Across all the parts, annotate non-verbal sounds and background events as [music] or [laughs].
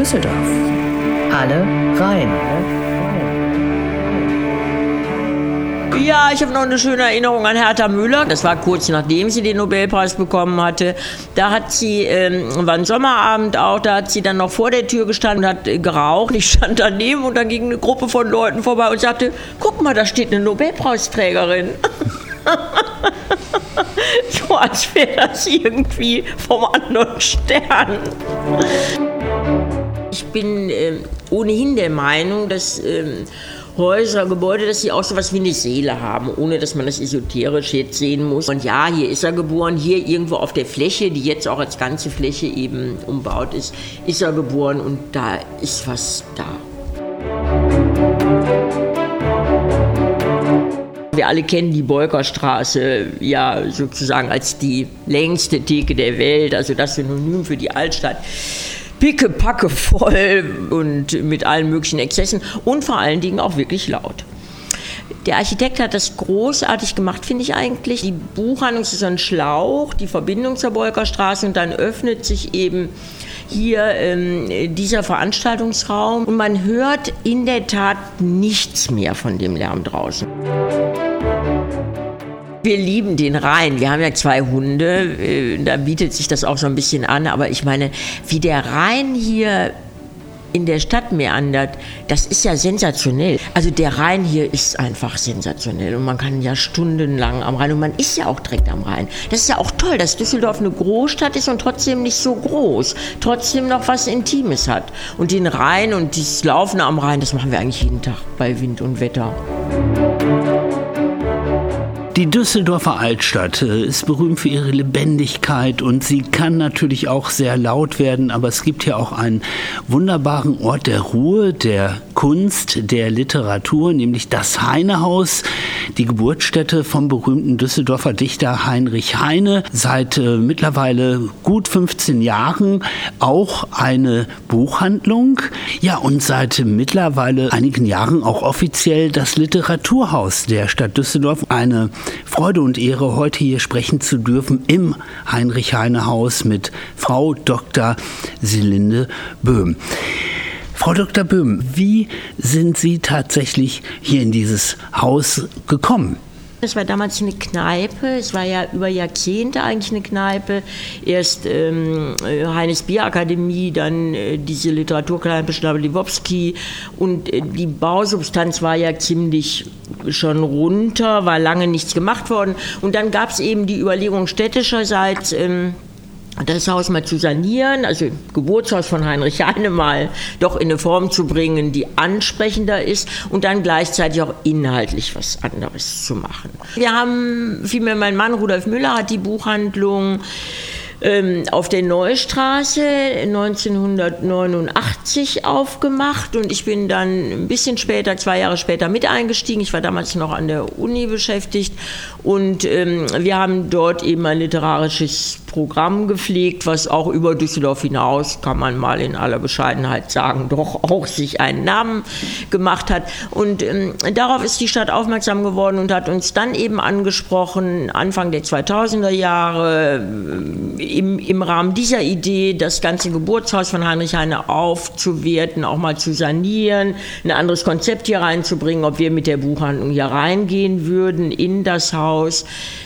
Düsseldorf. Alle rein. Ja, ich habe noch eine schöne Erinnerung an Hertha Müller. Das war kurz nachdem sie den Nobelpreis bekommen hatte. Da hat sie, ähm, war ein Sommerabend auch, da hat sie dann noch vor der Tür gestanden und hat geraucht. Ich stand daneben und dann ging eine Gruppe von Leuten vorbei und sagte, guck mal, da steht eine Nobelpreisträgerin. [laughs] so als wäre das irgendwie vom anderen Stern. Ich bin äh, ohnehin der Meinung, dass äh, Häuser, Gebäude, dass sie auch so was wie eine Seele haben, ohne dass man das esoterisch jetzt sehen muss. Und ja, hier ist er geboren, hier irgendwo auf der Fläche, die jetzt auch als ganze Fläche eben umbaut ist, ist er geboren und da ist was da. Wir alle kennen die Bolkerstraße ja sozusagen als die längste Theke der Welt, also das Synonym für die Altstadt pickepacke voll und mit allen möglichen Exzessen und vor allen Dingen auch wirklich laut. Der Architekt hat das großartig gemacht, finde ich eigentlich. Die Buchhandlung ist so ein Schlauch, die Verbindung zur Bolkerstraße und dann öffnet sich eben hier ähm, dieser Veranstaltungsraum und man hört in der Tat nichts mehr von dem Lärm draußen. Wir lieben den Rhein. Wir haben ja zwei Hunde. Äh, da bietet sich das auch so ein bisschen an. Aber ich meine, wie der Rhein hier in der Stadt meandert, das ist ja sensationell. Also der Rhein hier ist einfach sensationell und man kann ja stundenlang am Rhein und man ist ja auch direkt am Rhein. Das ist ja auch toll, dass Düsseldorf eine Großstadt ist und trotzdem nicht so groß, trotzdem noch was Intimes hat. Und den Rhein und das Laufen am Rhein, das machen wir eigentlich jeden Tag bei Wind und Wetter. Die Düsseldorfer Altstadt äh, ist berühmt für ihre Lebendigkeit und sie kann natürlich auch sehr laut werden, aber es gibt hier auch einen wunderbaren Ort der Ruhe, der Kunst, der Literatur, nämlich das Heinehaus, die Geburtsstätte vom berühmten Düsseldorfer Dichter Heinrich Heine. Seit äh, mittlerweile gut 15 Jahren auch eine Buchhandlung. Ja, und seit mittlerweile einigen Jahren auch offiziell das Literaturhaus der Stadt Düsseldorf. Eine Freude und Ehre, heute hier sprechen zu dürfen im Heinrich-Heine-Haus mit Frau Dr. Selinde Böhm. Frau Dr. Böhm, wie sind Sie tatsächlich hier in dieses Haus gekommen? Es war damals eine Kneipe, es war ja über Jahrzehnte eigentlich eine Kneipe. Erst ähm, Heines Bierakademie, dann äh, diese Literaturkneipe Schnabel-Liwowski und äh, die Bausubstanz war ja ziemlich schon runter, war lange nichts gemacht worden. Und dann gab es eben die Überlegung städtischerseits, ähm, das Haus mal zu sanieren, also Geburtshaus von Heinrich Heine mal doch in eine Form zu bringen, die ansprechender ist und dann gleichzeitig auch inhaltlich was anderes zu machen. Wir haben, vielmehr mein Mann Rudolf Müller hat die Buchhandlung ähm, auf der Neustraße 1989 aufgemacht und ich bin dann ein bisschen später, zwei Jahre später mit eingestiegen. Ich war damals noch an der Uni beschäftigt und ähm, wir haben dort eben ein literarisches Programm gepflegt, was auch über Düsseldorf hinaus, kann man mal in aller Bescheidenheit sagen, doch auch sich einen Namen gemacht hat. Und ähm, darauf ist die Stadt aufmerksam geworden und hat uns dann eben angesprochen, Anfang der 2000er Jahre, im, im Rahmen dieser Idee, das ganze Geburtshaus von Heinrich Heine aufzuwerten, auch mal zu sanieren, ein anderes Konzept hier reinzubringen, ob wir mit der Buchhandlung hier reingehen würden in das Haus.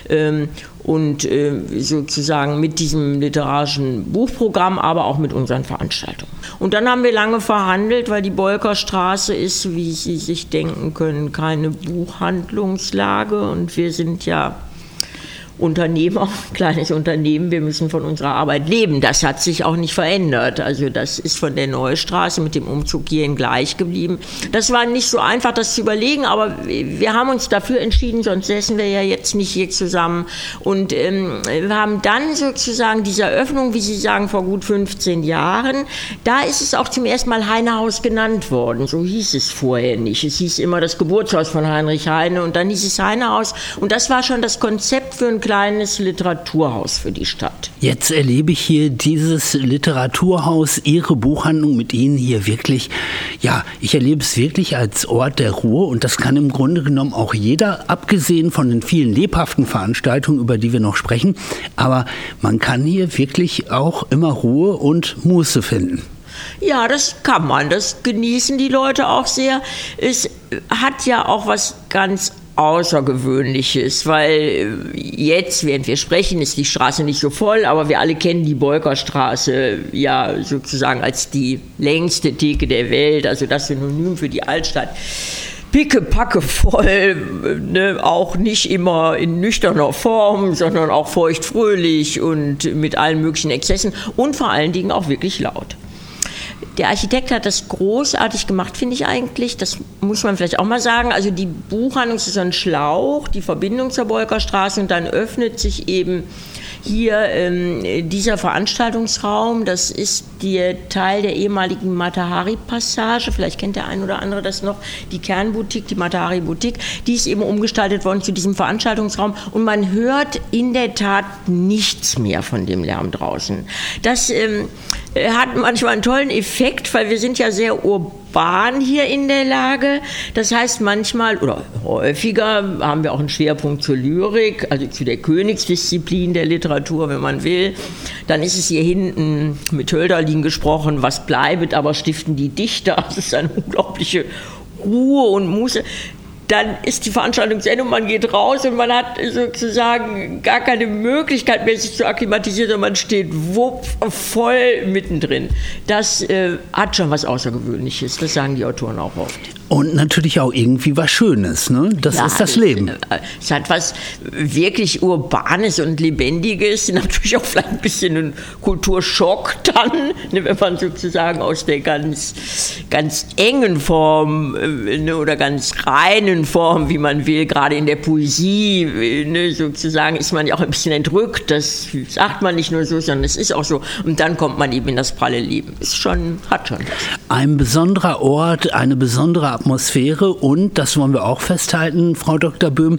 Ähm, und äh, sozusagen mit diesem literarischen Buchprogramm, aber auch mit unseren Veranstaltungen. Und dann haben wir lange verhandelt, weil die Bolkerstraße ist, wie Sie sich denken können, keine Buchhandlungslage und wir sind ja Unternehmer, kleines Unternehmen, wir müssen von unserer Arbeit leben. Das hat sich auch nicht verändert. Also das ist von der Neustraße mit dem Umzug hierhin gleich geblieben. Das war nicht so einfach, das zu überlegen, aber wir haben uns dafür entschieden, sonst säßen wir ja jetzt nicht hier zusammen. Und ähm, wir haben dann sozusagen diese Eröffnung, wie Sie sagen, vor gut 15 Jahren, da ist es auch zum ersten Mal Heinehaus genannt worden. So hieß es vorher nicht. Es hieß immer das Geburtshaus von Heinrich Heine und dann hieß es Heinehaus. Und das war schon das Konzept für ein kleines Literaturhaus für die Stadt. Jetzt erlebe ich hier dieses Literaturhaus, Ihre Buchhandlung mit Ihnen hier wirklich, ja, ich erlebe es wirklich als Ort der Ruhe und das kann im Grunde genommen auch jeder, abgesehen von den vielen lebhaften Veranstaltungen, über die wir noch sprechen, aber man kann hier wirklich auch immer Ruhe und Muße finden. Ja, das kann man. Das genießen die Leute auch sehr. Es hat ja auch was ganz Außergewöhnliches, weil jetzt, während wir sprechen, ist die Straße nicht so voll, aber wir alle kennen die Bolkerstraße ja sozusagen als die längste Theke der Welt, also das Synonym für die Altstadt pickepacke voll, ne, auch nicht immer in nüchterner Form, sondern auch feuchtfröhlich und mit allen möglichen Exzessen und vor allen Dingen auch wirklich laut. Der Architekt hat das großartig gemacht, finde ich eigentlich. Das muss man vielleicht auch mal sagen. Also die Buchhandlung ist so ein Schlauch, die Verbindung zur Bolkerstraße und dann öffnet sich eben hier ähm, dieser Veranstaltungsraum, das ist der Teil der ehemaligen Matahari-Passage, vielleicht kennt der ein oder andere das noch, die Kernboutique, die Matahari-Boutique, die ist eben umgestaltet worden zu diesem Veranstaltungsraum. Und man hört in der Tat nichts mehr von dem Lärm draußen. Das ähm, hat manchmal einen tollen Effekt, weil wir sind ja sehr urban waren hier in der Lage. Das heißt, manchmal oder häufiger haben wir auch einen Schwerpunkt zur Lyrik, also zu der Königsdisziplin der Literatur, wenn man will. Dann ist es hier hinten mit Hölderlin gesprochen, was bleibet, aber stiften die Dichter. [laughs] Das ist eine unglaubliche Ruhe und Muße dann ist die Veranstaltung zu Ende und man geht raus und man hat sozusagen gar keine Möglichkeit mehr, sich zu akklimatisieren, sondern man steht wupp, voll mittendrin. Das äh, hat schon was Außergewöhnliches, das sagen die Autoren auch oft. Und natürlich auch irgendwie was Schönes, ne? Das ja, ist das Leben. Es hat was wirklich Urbanes und Lebendiges, [laughs] natürlich auch vielleicht ein bisschen ein Kulturschock dann, ne, wenn man sozusagen aus der ganz, ganz engen Form äh, ne, oder ganz reinen Form, wie man will, gerade in der Poesie, ne, sozusagen, ist man ja auch ein bisschen entrückt. Das sagt man nicht nur so, sondern es ist auch so. Und dann kommt man eben in das pralle Leben. Ist schon, hat schon was. Ein besonderer Ort, eine besondere Atmosphäre und, das wollen wir auch festhalten, Frau Dr. Böhm,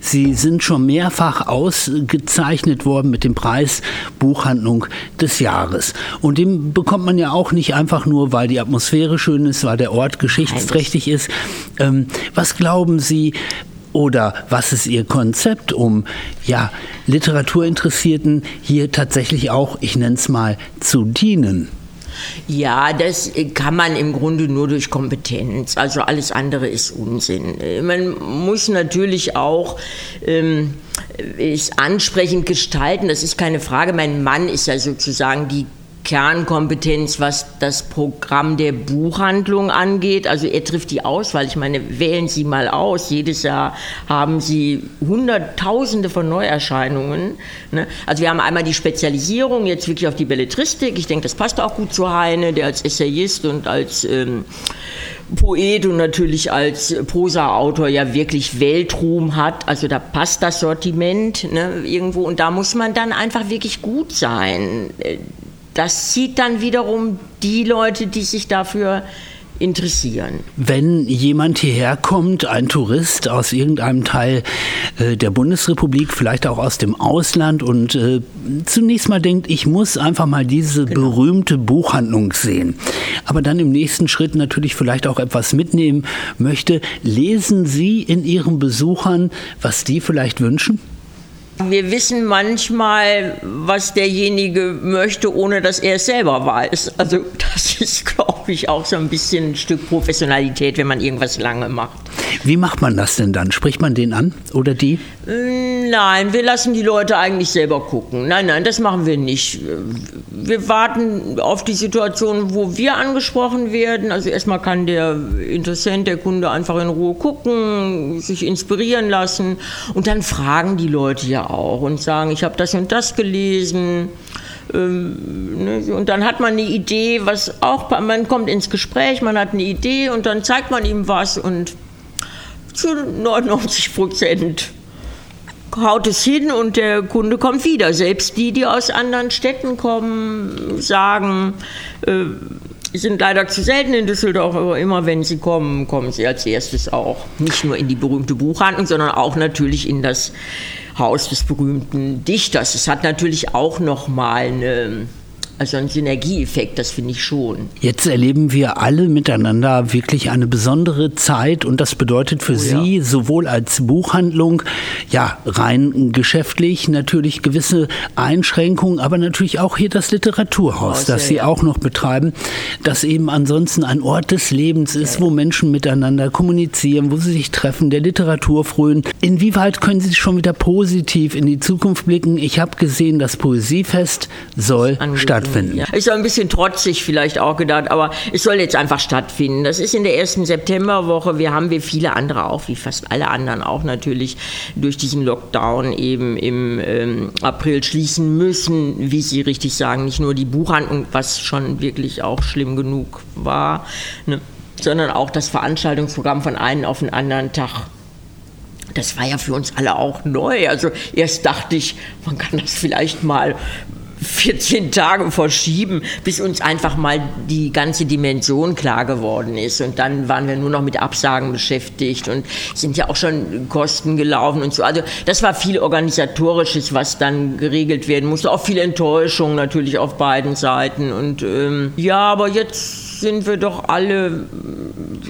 Sie sind schon mehrfach ausgezeichnet worden mit dem Preis Buchhandlung des Jahres. Und den bekommt man ja auch nicht einfach nur, weil die Atmosphäre schön ist, weil der Ort geschichtsträchtig ist. Ähm, was glauben Sie, oder was ist Ihr Konzept, um ja, Literaturinteressierten hier tatsächlich auch, ich nenne es mal, zu dienen? Ja, das kann man im Grunde nur durch Kompetenz. Also alles andere ist Unsinn. Man muss natürlich auch ähm, es ansprechend gestalten, das ist keine Frage. Mein Mann ist ja sozusagen die Kernkompetenz, was das Programm der Buchhandlung angeht. Also er trifft die Auswahl. Ich meine, wählen Sie mal aus. Jedes Jahr haben Sie Hunderttausende von Neuerscheinungen. Ne? Also wir haben einmal die Spezialisierung jetzt wirklich auf die Belletristik. Ich denke, das passt auch gut zu Heine, der als Essayist und als ähm, Poet und natürlich als Prosa-Autor ja wirklich Weltruhm hat. Also da passt das Sortiment ne, irgendwo und da muss man dann einfach wirklich gut sein das zieht dann wiederum die Leute, die sich dafür interessieren. Wenn jemand hierher kommt, ein Tourist aus irgendeinem Teil äh, der Bundesrepublik, vielleicht auch aus dem Ausland und äh, zunächst mal denkt, ich muss einfach mal diese genau. berühmte Buchhandlung sehen, aber dann im nächsten Schritt natürlich vielleicht auch etwas mitnehmen möchte, lesen Sie in Ihren Besuchern, was die vielleicht wünschen? Wir wissen manchmal, was derjenige möchte, ohne dass er es selber weiß. Also [laughs] das ist, glaube ich, auch so ein bisschen ein Stück Professionalität, wenn man irgendwas lange macht. Wie macht man das denn dann? Spricht man den an oder die? Mm, nein, wir lassen die Leute eigentlich selber gucken. Nein, nein, das machen wir nicht. Wir warten auf die Situation, wo wir angesprochen werden. Also erstmal kann der Interessent, der Kunde einfach in Ruhe gucken, sich inspirieren lassen und dann fragen die Leute ja auch und sagen, ich habe das und das gelesen. Ähm, ne, und dann hat man eine Idee, was auch, man kommt ins Gespräch, man hat eine Idee und dann zeigt man ihm was und zu 99 Prozent haut es hin und der Kunde kommt wieder. Selbst die, die aus anderen Städten kommen, sagen, äh, sind leider zu selten in Düsseldorf, aber immer wenn sie kommen, kommen sie als erstes auch. Nicht nur in die berühmte Buchhandlung, sondern auch natürlich in das Haus des berühmten Dichters. Es hat natürlich auch nochmal eine Also ein Synergieeffekt, das finde ich schon. Jetzt erleben wir alle miteinander wirklich eine besondere Zeit und das bedeutet für oh, Sie ja. sowohl als Buchhandlung, ja, rein geschäftlich natürlich gewisse Einschränkungen, aber natürlich auch hier das Literaturhaus, oh, das Sie ja. auch noch betreiben, das eben ansonsten ein Ort des Lebens ist, wo Menschen miteinander kommunizieren, wo sie sich treffen, der Literatur frönen. Inwieweit können Sie schon wieder positiv in die Zukunft blicken? Ich habe gesehen, das Poesiefest soll stattfinden stattfinden. Ja. Ist ein bisschen trotzig vielleicht auch gedacht, aber es soll jetzt einfach stattfinden. Das ist in der ersten Septemberwoche. Wir haben wie viele andere auch, wie fast alle anderen auch natürlich, durch diesen Lockdown eben im ähm, April schließen müssen, wie Sie richtig sagen, nicht nur die Buchhandlung, was schon wirklich auch schlimm genug war, ne, sondern auch das Veranstaltungsprogramm von einem auf den anderen Tag das war ja für uns alle auch neu. Also erst dachte ich, man kann das vielleicht mal 14 Tage verschieben, bis uns einfach mal die ganze Dimension klar geworden ist. Und dann waren wir nur noch mit Absagen beschäftigt und sind ja auch schon Kosten gelaufen und so. Also das war viel Organisatorisches, was dann geregelt werden musste. Auch viel Enttäuschung natürlich auf beiden Seiten. Und ähm, ja, aber jetzt sind wir doch alle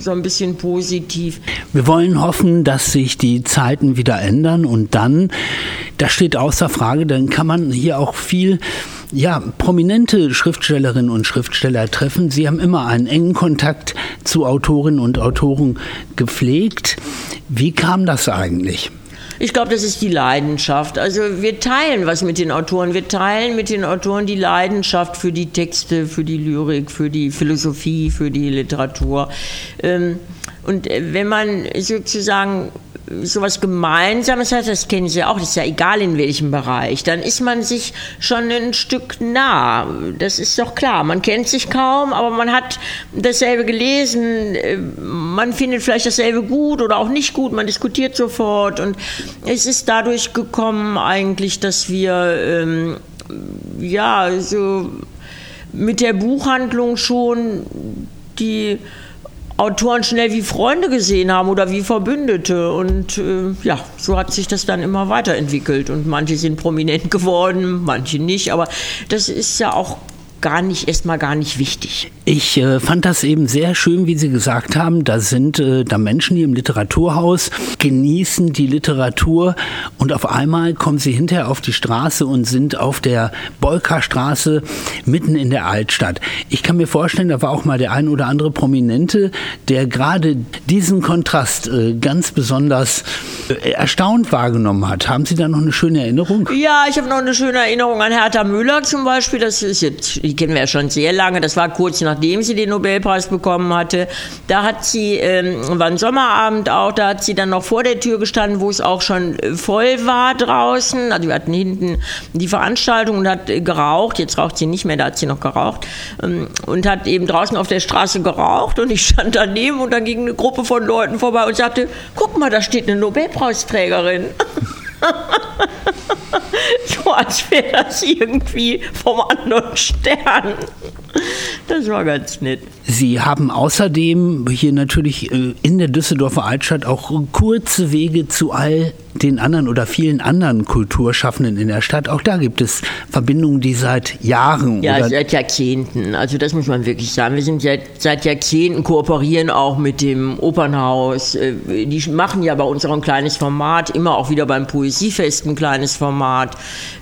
so ein bisschen positiv. Wir wollen hoffen, dass sich die Zeiten wieder ändern und dann, das steht außer Frage, dann kann man hier auch viel ja, prominente Schriftstellerinnen und Schriftsteller treffen. Sie haben immer einen engen Kontakt zu Autorinnen und Autoren gepflegt. Wie kam das eigentlich? Ich glaube, das ist die Leidenschaft. Also wir teilen was mit den Autoren. Wir teilen mit den Autoren die Leidenschaft für die Texte, für die Lyrik, für die Philosophie, für die Literatur. Ähm, und wenn man sozusagen sowas Gemeinsames hat, das kennen Sie auch, das ist ja egal in welchem Bereich, dann ist man sich schon ein Stück nah. Das ist doch klar. Man kennt sich kaum, aber man hat dasselbe gelesen, man findet vielleicht dasselbe gut oder auch nicht gut, man diskutiert sofort. Und es ist dadurch gekommen eigentlich, dass wir ähm, ja so mit der Buchhandlung schon die Autoren schnell wie Freunde gesehen haben oder wie Verbündete. Und äh, ja, so hat sich das dann immer weiterentwickelt. Und manche sind prominent geworden, manche nicht. Aber das ist ja auch gar nicht, erstmal gar nicht wichtig. Ich äh, fand das eben sehr schön, wie Sie gesagt haben. Da sind äh, da Menschen, die im Literaturhaus genießen die Literatur und auf einmal kommen sie hinterher auf die Straße und sind auf der Bolka-Straße mitten in der Altstadt. Ich kann mir vorstellen, da war auch mal der ein oder andere Prominente, der gerade diesen Kontrast äh, ganz besonders äh, erstaunt wahrgenommen hat. Haben Sie da noch eine schöne Erinnerung? Ja, ich habe noch eine schöne Erinnerung an Hertha Müller zum Beispiel. Das ist jetzt die kennen wir ja schon sehr lange, das war kurz nachdem sie den Nobelpreis bekommen hatte. Da hat sie, ähm, war ein Sommerabend auch, da hat sie dann noch vor der Tür gestanden, wo es auch schon äh, voll war draußen. Also wir hatten hinten die Veranstaltung und hat geraucht. Jetzt raucht sie nicht mehr, da hat sie noch geraucht. Ähm, und hat eben draußen auf der Straße geraucht und ich stand daneben und dann ging eine Gruppe von Leuten vorbei und sagte, guck mal, da steht eine Nobelpreisträgerin. [laughs] [laughs] so als wäre das irgendwie vom anderen Stern. Das war ganz nett. Sie haben außerdem hier natürlich äh, in der Düsseldorfer Altstadt auch kurze Wege zu all den anderen oder vielen anderen Kulturschaffenden in der Stadt. Auch da gibt es Verbindungen, die seit Jahren. Ja, seit Jahrzehnten. Also das muss man wirklich sagen. Wir sind ja seit Jahrzehnten kooperieren auch mit dem Opernhaus. Äh, die machen ja bei uns auch ein kleines Format, immer auch wieder beim Poesiefest ein kleines Format,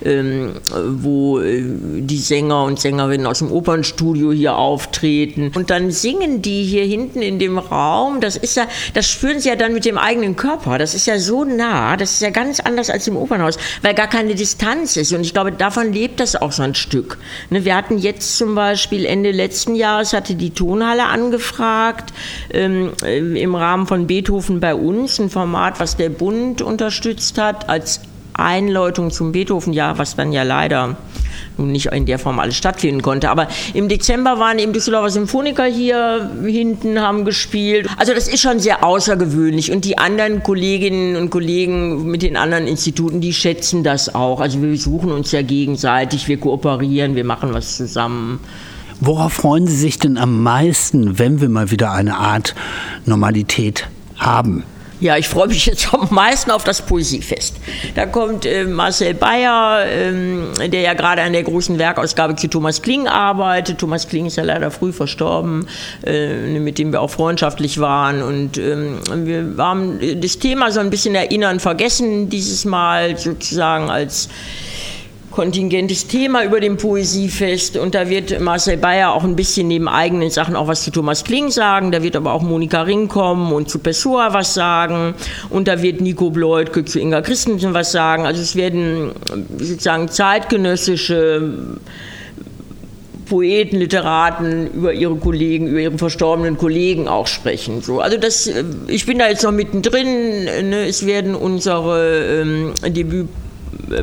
ähm, wo äh, die Sänger und Sängerinnen aus dem Opernstudio hier auftreten. Und dann singen die hier hinten in dem Raum. Das ist ja, das spüren sie ja dann mit dem eigenen Körper. Das ist ja so nah. Das ist ja ganz anders als im Opernhaus, weil gar keine Distanz ist. Und ich glaube, davon lebt das auch so ein Stück. Ne, wir hatten jetzt zum Beispiel Ende letzten Jahres hatte die Tonhalle angefragt ähm, äh, im Rahmen von Beethoven bei uns, ein Format, was der Bund unterstützt hat als Einläutung zum Beethoven-Jahr, was dann ja leider nicht in der Form alles stattfinden konnte. Aber im Dezember waren eben Düsseldorfer Symphoniker hier hinten, haben gespielt. Also das ist schon sehr außergewöhnlich. Und die anderen Kolleginnen und Kollegen mit den anderen Instituten, die schätzen das auch. Also wir suchen uns ja gegenseitig, wir kooperieren, wir machen was zusammen. Worauf freuen Sie sich denn am meisten, wenn wir mal wieder eine Art Normalität haben? Ja, ich freue mich jetzt am meisten auf das Poesiefest. Da kommt äh, Marcel Bayer, ähm, der ja gerade an der großen Werkausgabe zu Thomas Kling arbeitet. Thomas Kling ist ja leider früh verstorben, äh, mit dem wir auch freundschaftlich waren. Und ähm, wir haben das Thema so ein bisschen erinnern vergessen, dieses Mal sozusagen als kontingentes Thema über dem Poesiefest und da wird Marcel Bayer auch ein bisschen neben eigenen Sachen auch was zu Thomas Kling sagen, da wird aber auch Monika Ring kommen und zu Pessoa was sagen und da wird Nico Bleutke zu Inga Christensen was sagen. Also es werden sozusagen zeitgenössische Poeten, Literaten über ihre Kollegen, über ihre verstorbenen Kollegen auch sprechen. So, also das, ich bin da jetzt noch mittendrin. Ne? Es werden unsere ähm, Debüt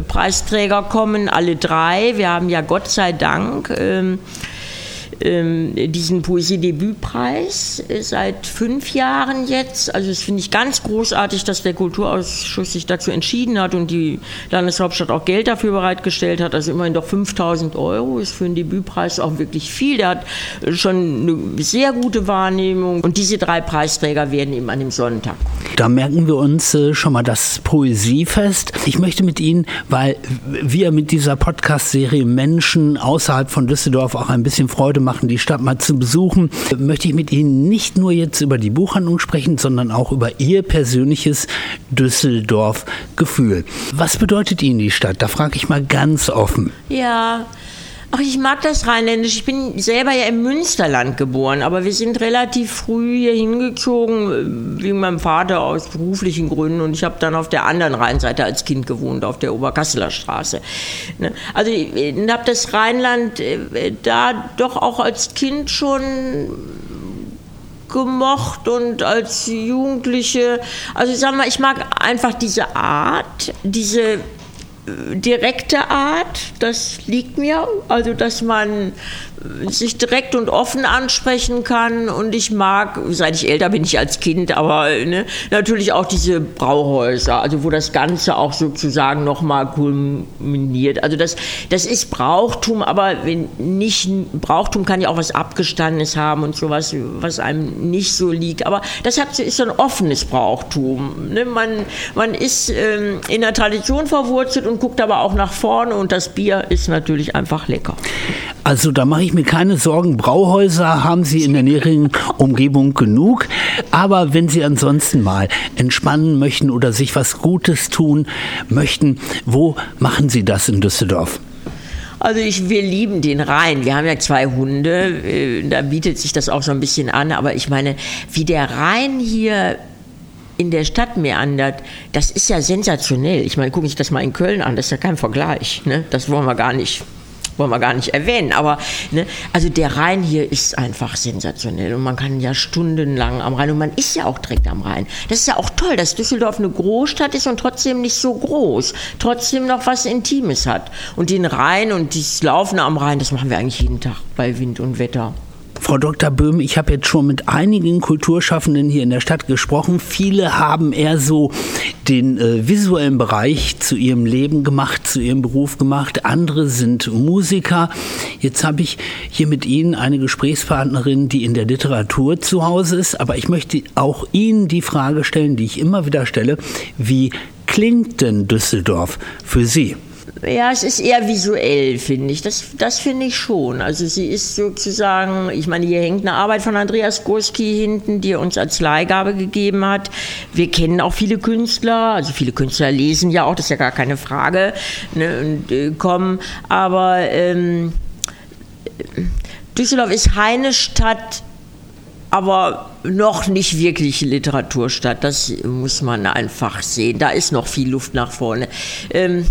Preisträger kommen, alle drei. Wir haben ja Gott sei Dank ähm, ähm, diesen Poesiedebütpreis äh, seit fünf Jahren jetzt. Also das finde ich ganz großartig, dass der Kulturausschuss sich dazu entschieden hat und die Landeshauptstadt auch Geld dafür bereitgestellt hat. Also immerhin doch 5000 Euro ist für einen Debütpreis auch wirklich viel. Der hat schon eine sehr gute Wahrnehmung und diese drei Preisträger werden eben an dem Sonntag. Da merken wir uns äh, schon mal das Poesiefest. Ich möchte mit Ihnen, weil wir mit dieser Podcast-Serie Menschen außerhalb von Düsseldorf auch ein bisschen Freude machen, machen, die Stadt mal zu besuchen, möchte ich mit Ihnen nicht nur jetzt über die Buchhandlung sprechen, sondern auch über Ihr persönliches Düsseldorf-Gefühl. Was bedeutet Ihnen die Stadt? Da frage ich mal ganz offen. Ja, Ach, ich mag das Rheinländisch. Ich bin selber ja im Münsterland geboren, aber wir sind relativ früh hier hingezogen, äh, wegen meinem Vater aus beruflichen Gründen. Und ich habe dann auf der anderen Rheinseite als Kind gewohnt, auf der Oberkasseler Straße. Ne? Also ich habe das Rheinland äh, da doch auch als Kind schon gemocht und als Jugendliche. Also ich sag mal, ich mag einfach diese Art, diese direkte Art, das liegt mir. Also, dass man sich direkt und offen ansprechen kann. Und ich mag, seit ich älter bin, ich als Kind, aber ne, natürlich auch diese Brauhäuser, also wo das Ganze auch sozusagen nochmal kulminiert. Also das, das ist Brauchtum, aber wenn nicht, Brauchtum kann ja auch was Abgestandenes haben und sowas, was einem nicht so liegt. Aber das hat, ist so ein offenes Brauchtum. Ne? Man, man ist ähm, in der Tradition verwurzelt und guckt aber auch nach vorne und das Bier ist natürlich einfach lecker. Also da mache ich mir keine Sorgen. Brauhäuser haben Sie in der näheren Umgebung genug. Aber wenn Sie ansonsten mal entspannen möchten oder sich was Gutes tun möchten, wo machen Sie das in Düsseldorf? Also ich, wir lieben den Rhein. Wir haben ja zwei Hunde, äh, da bietet sich das auch so ein bisschen an. Aber ich meine, wie der Rhein hier in der Stadt meandert, das ist ja sensationell. Ich meine, gucke ich das mal in Köln an, das ist ja kein Vergleich. Ne? Das wollen wir gar nicht wollen wir gar nicht erwähnen, aber ne, also der Rhein hier ist einfach sensationell und man kann ja stundenlang am Rhein und man ist ja auch direkt am Rhein. Das ist ja auch toll, dass Düsseldorf eine Großstadt ist und trotzdem nicht so groß, trotzdem noch was Intimes hat. Und den Rhein und das Laufen am Rhein, das machen wir eigentlich jeden Tag bei Wind und Wetter. Frau Dr. Böhm, ich habe jetzt schon mit einigen Kulturschaffenden hier in der Stadt gesprochen. Viele haben eher so den äh, visuellen Bereich zu ihrem Leben gemacht, zu ihrem Beruf gemacht. Andere sind Musiker. Jetzt habe ich hier mit Ihnen eine Gesprächspartnerin, die in der Literatur zu Hause ist. Aber ich möchte auch Ihnen die Frage stellen, die ich immer wieder stelle. Wie klingt denn Düsseldorf für Sie? Ja, es ist eher visuell, finde ich. Das, das finde ich schon. Also sie ist sozusagen, ich meine, hier hängt eine Arbeit von Andreas Gurski hinten, die er uns als Leihgabe gegeben hat. Wir kennen auch viele Künstler, also viele Künstler lesen ja auch, das ist ja gar keine Frage, ne, und äh, kommen. Aber ähm, Düsseldorf ist Stadt, aber noch nicht wirklich Literaturstadt. Das muss man einfach sehen. Da ist noch viel Luft nach vorne. Ähm,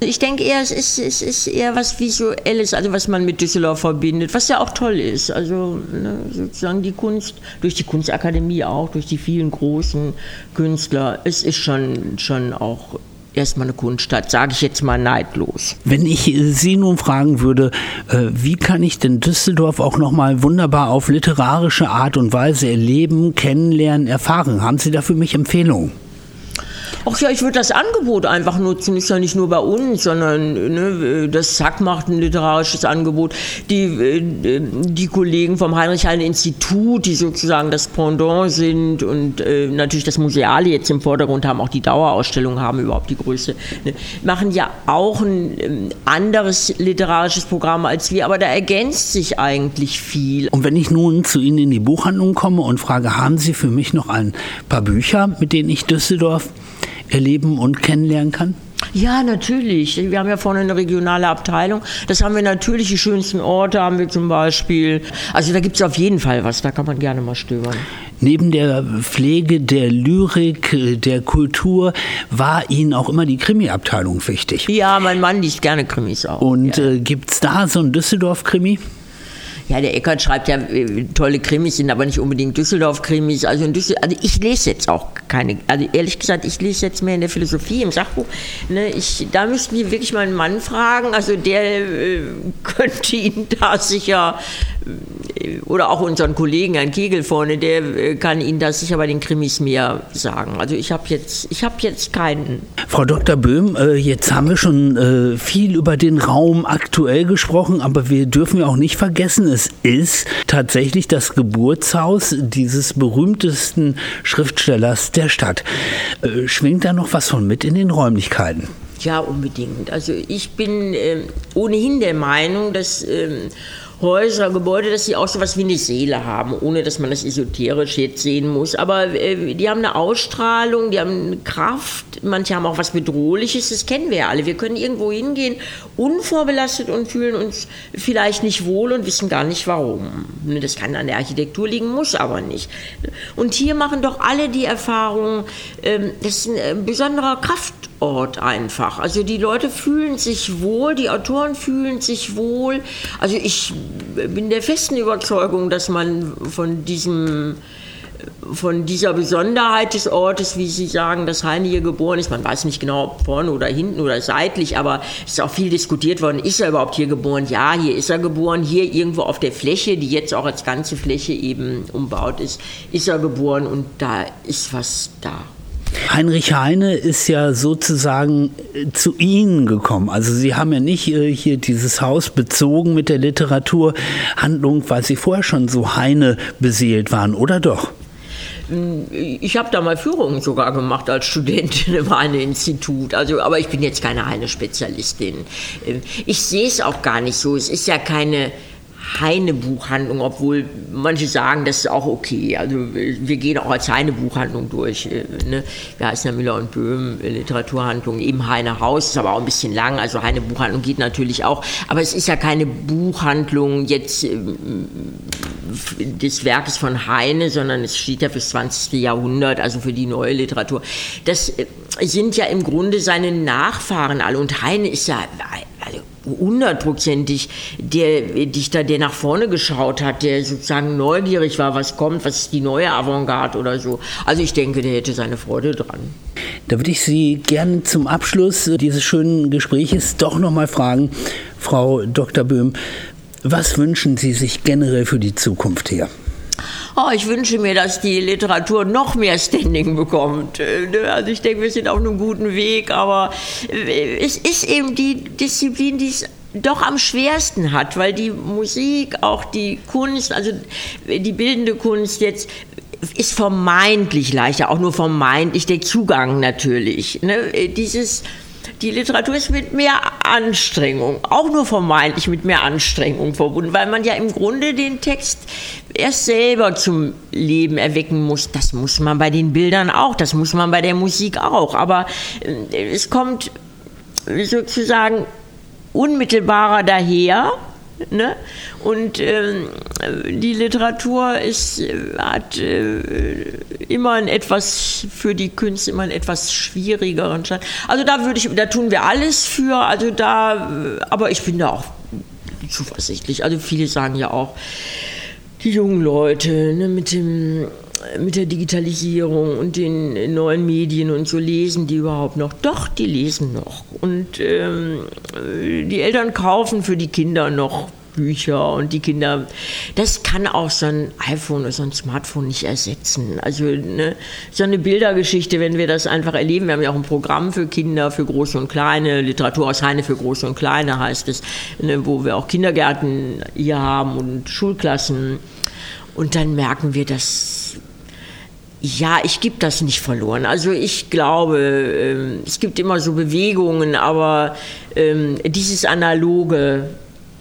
ich denke eher, es ist, es ist eher was Visuelles, also was man mit Düsseldorf verbindet, was ja auch toll ist. Also ne, sozusagen die Kunst, durch die Kunstakademie auch, durch die vielen großen Künstler, es ist schon, schon auch erstmal eine Kunststadt, sage ich jetzt mal neidlos. Wenn ich Sie nun fragen würde, äh, wie kann ich denn Düsseldorf auch nochmal wunderbar auf literarische Art und Weise erleben, kennenlernen, erfahren? Haben Sie da für mich Empfehlungen? Ach ja, ich würde das Angebot einfach nutzen. Ist ja nicht nur bei uns, sondern ne, das Zack macht ein literarisches Angebot. Die, äh, die Kollegen vom Heinrich-Heine-Institut, die sozusagen das Pendant sind und äh, natürlich das Museale jetzt im Vordergrund haben, auch die Dauerausstellung haben überhaupt die Größe, ne, machen ja auch ein ähm, anderes literarisches Programm als wir, aber da ergänzt sich eigentlich viel. Und wenn ich nun zu Ihnen in die Buchhandlung komme und frage, haben Sie für mich noch ein paar Bücher, mit denen ich Düsseldorf erleben und kennenlernen kann? Ja, natürlich. Wir haben ja vorne eine regionale Abteilung. Das haben wir natürlich. Die schönsten Orte haben wir zum Beispiel. Also da gibt es auf jeden Fall was. Da kann man gerne mal stöbern. Neben der Pflege der Lyrik, der Kultur war Ihnen auch immer die Krimi-Abteilung wichtig. Ja, mein Mann liest gerne Krimis auch. Und ja. äh, gibt es da so ein Düsseldorf-Krimi? Ja, der Eckert schreibt ja äh, tolle Krimis, sind aber nicht unbedingt Düsseldorf-Krimis. Also, Düssel also ich lese jetzt auch keine, also ehrlich gesagt, ich lese jetzt mehr in der Philosophie, im Sachbuch. Ne, ich, da müssten wir wirklich mal einen Mann fragen, also der äh, [laughs] könnte Ihnen da sicher oder auch unseren Kollegen, Herrn Kegel vorne, der äh, kann Ihnen das sicher bei den Krimis mehr sagen. Also ich habe jetzt, ich habe jetzt keinen. Frau Dr. Böhm, äh, jetzt haben wir schon äh, viel über den Raum aktuell gesprochen, aber wir dürfen ja auch nicht vergessen, es ist tatsächlich das Geburtshaus dieses berühmtesten Schriftstellers der Stadt. Schwingt da noch was von mit in den Räumlichkeiten? Ja, unbedingt. Also ich bin äh, ohnehin der Meinung, dass äh, Häuser, Gebäude, dass sie auch so was wie eine Seele haben, ohne dass man das esoterisch jetzt sehen muss. Aber äh, die haben eine Ausstrahlung, die haben eine Kraft, manche haben auch was Bedrohliches, das kennen wir ja alle. Wir können irgendwo hingehen, unvorbelastet und fühlen uns vielleicht nicht wohl und wissen gar nicht warum. Ne, das kann an der Architektur liegen, muss aber nicht. Und hier machen doch alle die Erfahrung, ähm, das ist ein besonderer Kraftort einfach. Also die Leute fühlen sich wohl, die Autoren fühlen sich wohl. Also ich bin der festen Überzeugung, dass man von diesem von dieser Besonderheit des Ortes, wie Sie sagen, dass Heine hier geboren ist, man weiß nicht genau, ob vorne oder hinten oder seitlich, aber es ist auch viel diskutiert worden, ist er überhaupt hier geboren? Ja, hier ist er geboren, hier irgendwo auf der Fläche, die jetzt auch als ganze Fläche eben umbaut ist, ist er geboren und da ist was da. Heinrich Heine ist ja sozusagen äh, zu Ihnen gekommen. Also Sie haben ja nicht äh, hier dieses Haus bezogen mit der Literaturhandlung, weil Sie vorher schon so Heine beseelt waren, oder doch? Ich habe da mal Führungen sogar gemacht als Studentin im Heine-Institut. Also, aber ich bin jetzt keine Heine-Spezialistin. Ähm, ich sehe es auch gar nicht so. Es ist ja keine Heine-Buchhandlung, obwohl manche sagen, das ist auch okay. Also wir gehen auch als Heine-Buchhandlung durch. Äh, ne? Wir heißen ja Müller und Böhm, äh, Literaturhandlung, eben Heine Haus, ist aber auch ein bisschen lang. Also Heine-Buchhandlung geht natürlich auch. Aber es ist ja keine Buchhandlung jetzt ähm, des Werkes von Heine, sondern es steht ja fürs 20. Jahrhundert, also für die neue Literatur. Das äh, sind ja im Grunde seine Nachfahren alle. Und Heine ist ja hundertprozentig der Dichter, der nach vorne geschaut hat, der sozusagen neugierig war, was kommt, was ist die neue Avantgarde oder so. Also ich denke, der hätte seine Freude dran. Da würde ich Sie gerne zum Abschluss dieses schönen Gespräches doch nochmal fragen, Frau Dr. Böhm, was wünschen Sie sich generell für die Zukunft her? Oh, ich wünsche mir, dass die Literatur noch mehr Standing bekommt. Äh, ne? Also ich denke, wir sind auf einem guten Weg, aber äh, es ist eben die Disziplin, die es doch am schwersten hat, weil die Musik, auch die Kunst, also die bildende Kunst jetzt ist vermeintlich leichter, auch nur vermeintlich der Zugang natürlich. Ne? Äh, dieses die Literatur ist mit mehr Anstrengung, auch nur vermeintlich mit mehr Anstrengung verbunden, weil man ja im Grunde den Text erst selber zum Leben erwecken muss. Das muss man bei den Bildern auch, das muss man bei der Musik auch. Aber äh, es kommt sozusagen unmittelbarer daher Ne? Und ähm, die Literatur ist, hat äh, immer ein etwas für die Künste immer einen etwas schwierigeren Stand. Also da würde ich, da tun wir alles für. Also da, aber ich bin da auch zuversichtlich. Also viele sagen ja auch, die jungen Leute ne, mit dem mit der Digitalisierung und den neuen Medien und so lesen die überhaupt noch? Doch, die lesen noch. Und ähm, die Eltern kaufen für die Kinder noch Bücher und die Kinder, das kann auch so ein iPhone oder so ein Smartphone nicht ersetzen. Also ne, so eine Bildergeschichte, wenn wir das einfach erleben, wir haben ja auch ein Programm für Kinder, für Große und Kleine, Literatur aus Heine für Große und Kleine heißt es, ne, wo wir auch Kindergärten hier haben und Schulklassen. Und dann merken wir, dass ja, ich gebe das nicht verloren. Also ich glaube, ähm, es gibt immer so Bewegungen, aber ähm, dieses Analoge,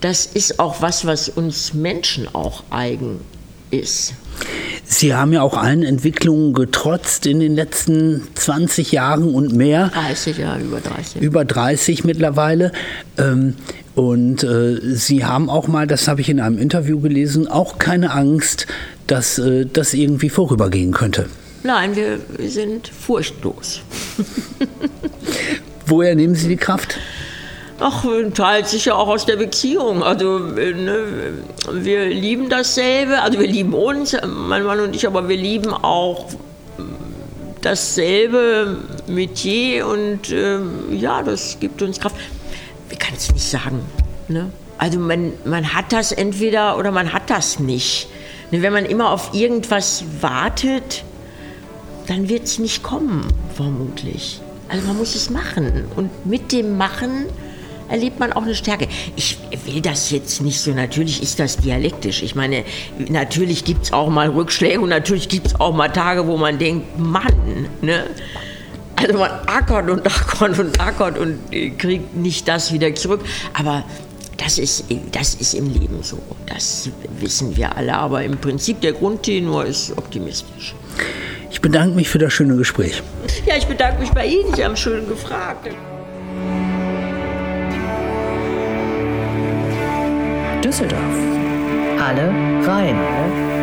das ist auch was, was uns Menschen auch eigen ist. Sie haben ja auch allen Entwicklungen getrotzt in den letzten 20 Jahren und mehr. 30, ja, über 30. Über 30 mittlerweile. Ähm, und äh, Sie haben auch mal, das habe ich in einem Interview gelesen, auch keine Angst, dass äh, das irgendwie vorübergehen könnte. Nein, wir sind furchtlos. Woher nehmen Sie die Kraft? Ach, teilt sich ja auch aus der Beziehung. Also ne, wir lieben dasselbe, also wir lieben uns, mein Mann und ich, aber wir lieben auch dasselbe Metier und äh, ja, das gibt uns Kraft. Ich kann es nicht sagen. Ne? Also man, man hat das entweder oder man hat das nicht. Ne, wenn man immer auf irgendwas wartet, dann wird es nicht kommen, vermutlich. Also man muss es machen. Und mit dem Machen erlebt man auch eine Stärke. Ich will das jetzt nicht so, natürlich ist das dialektisch. Ich meine, natürlich gibt es auch mal Rückschläge und natürlich gibt es auch mal Tage, wo man denkt, Mann, ne? Also man ackert und ackert und ackert und kriegt nicht das wieder zurück. Aber das ist, das ist im Leben so. Das wissen wir alle. Aber im Prinzip der Grundtenor ist optimistisch. Ich bedanke mich für das schöne Gespräch. Ja, ich bedanke mich bei Ihnen. Sie haben schön gefragt. Düsseldorf. Alle rein.